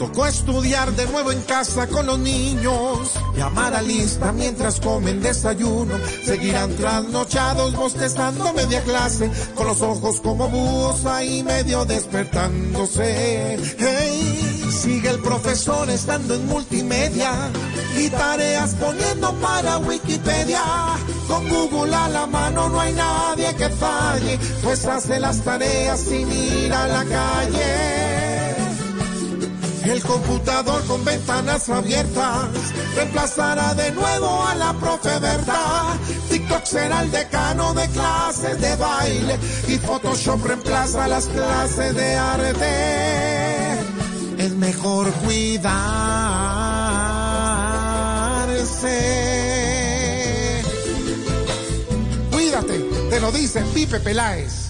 Tocó estudiar de nuevo en casa con los niños, llamar a lista mientras comen desayuno, seguirán trasnochados bostezando media clase, con los ojos como búhos ahí medio despertándose. Hey, sigue el profesor estando en multimedia y tareas poniendo para Wikipedia. Con Google a la mano no hay nadie que falle, pues hace las tareas sin ir a la calle. El computador con ventanas abiertas reemplazará de nuevo a la profe Berta. TikTok será el decano de clases de baile y Photoshop reemplaza las clases de arte. Es mejor cuidarse. Cuídate, te lo dice Pipe Peláez.